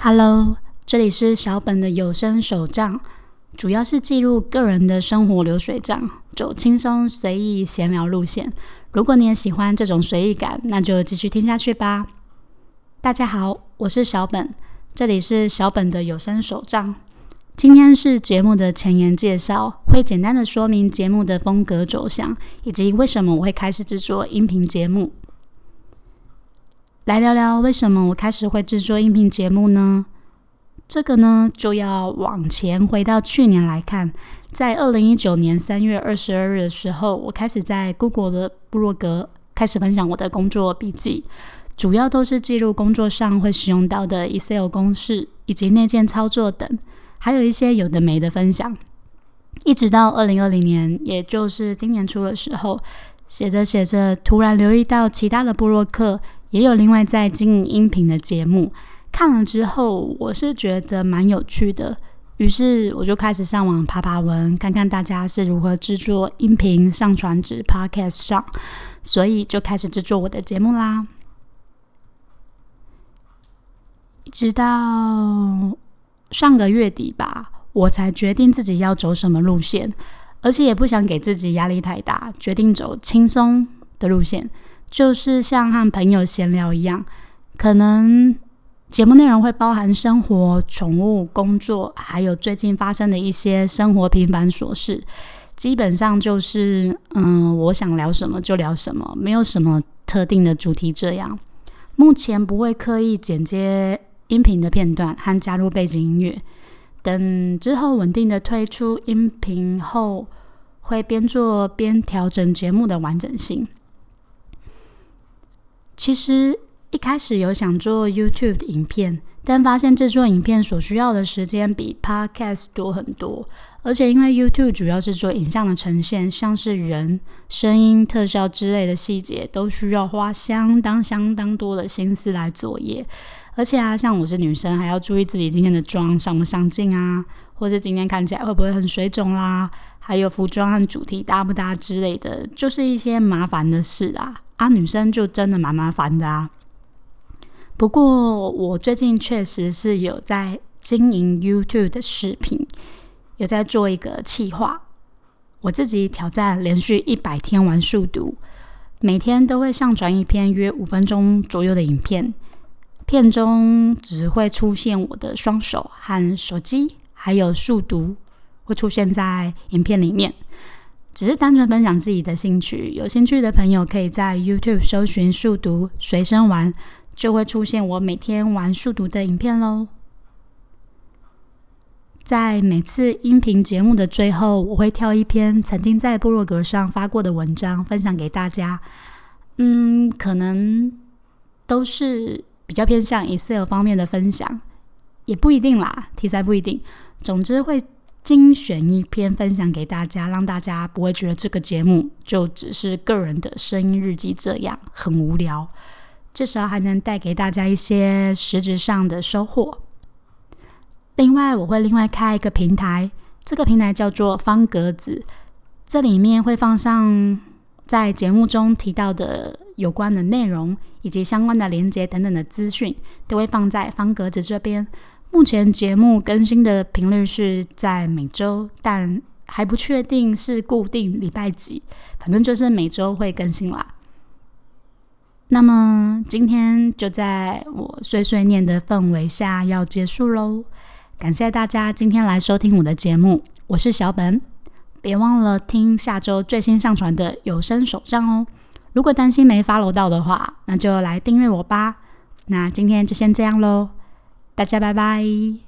Hello，这里是小本的有声手账，主要是记录个人的生活流水账，走轻松随意闲聊路线。如果你也喜欢这种随意感，那就继续听下去吧。大家好，我是小本，这里是小本的有声手账。今天是节目的前言介绍，会简单的说明节目的风格走向，以及为什么我会开始制作音频节目。来聊聊为什么我开始会制作音频节目呢？这个呢，就要往前回到去年来看，在二零一九年三月二十二日的时候，我开始在 Google 的部落格开始分享我的工作笔记，主要都是记录工作上会使用到的 Excel 公式以及内建操作等。还有一些有的没的分享，一直到二零二零年，也就是今年初的时候，写着写着，突然留意到其他的部落客也有另外在经营音频的节目，看了之后，我是觉得蛮有趣的，于是我就开始上网爬爬文，看看大家是如何制作音频上传至 Podcast 上，所以就开始制作我的节目啦，直到。上个月底吧，我才决定自己要走什么路线，而且也不想给自己压力太大，决定走轻松的路线，就是像和朋友闲聊一样。可能节目内容会包含生活、宠物、工作，还有最近发生的一些生活平凡琐事。基本上就是，嗯，我想聊什么就聊什么，没有什么特定的主题。这样，目前不会刻意剪接。音频的片段和加入背景音乐，等之后稳定的推出音频后，会边做边调整节目的完整性。其实一开始有想做 YouTube 的影片，但发现制作影片所需要的时间比 Podcast 多很多，而且因为 YouTube 主要是做影像的呈现，像是人、声音、特效之类的细节，都需要花相当相当多的心思来作业。而且啊，像我是女生，还要注意自己今天的妆上不上镜啊，或者今天看起来会不会很水肿啦，还有服装和主题搭不搭之类的，就是一些麻烦的事啊。啊，女生就真的蛮麻烦的啊。不过我最近确实是有在经营 YouTube 的视频，有在做一个企划，我自己挑战连续一百天玩速读，每天都会上传一篇约五分钟左右的影片。片中只会出现我的双手和手机，还有速读会出现在影片里面，只是单纯分享自己的兴趣。有兴趣的朋友可以在 YouTube 搜寻“速读随身玩”，就会出现我每天玩速读的影片喽。在每次音频节目的最后，我会挑一篇曾经在部落格上发过的文章分享给大家。嗯，可能都是。比较偏向 Excel 方面的分享，也不一定啦，题材不一定。总之会精选一篇分享给大家，让大家不会觉得这个节目就只是个人的声音日记这样很无聊，至少还能带给大家一些实质上的收获。另外，我会另外开一个平台，这个平台叫做方格子，这里面会放上。在节目中提到的有关的内容以及相关的连接等等的资讯，都会放在方格子这边。目前节目更新的频率是在每周，但还不确定是固定礼拜几，反正就是每周会更新啦。那么今天就在我碎碎念的氛围下要结束喽，感谢大家今天来收听我的节目，我是小本。别忘了听下周最新上传的有声手账哦！如果担心没 follow 到的话，那就来订阅我吧。那今天就先这样喽，大家拜拜。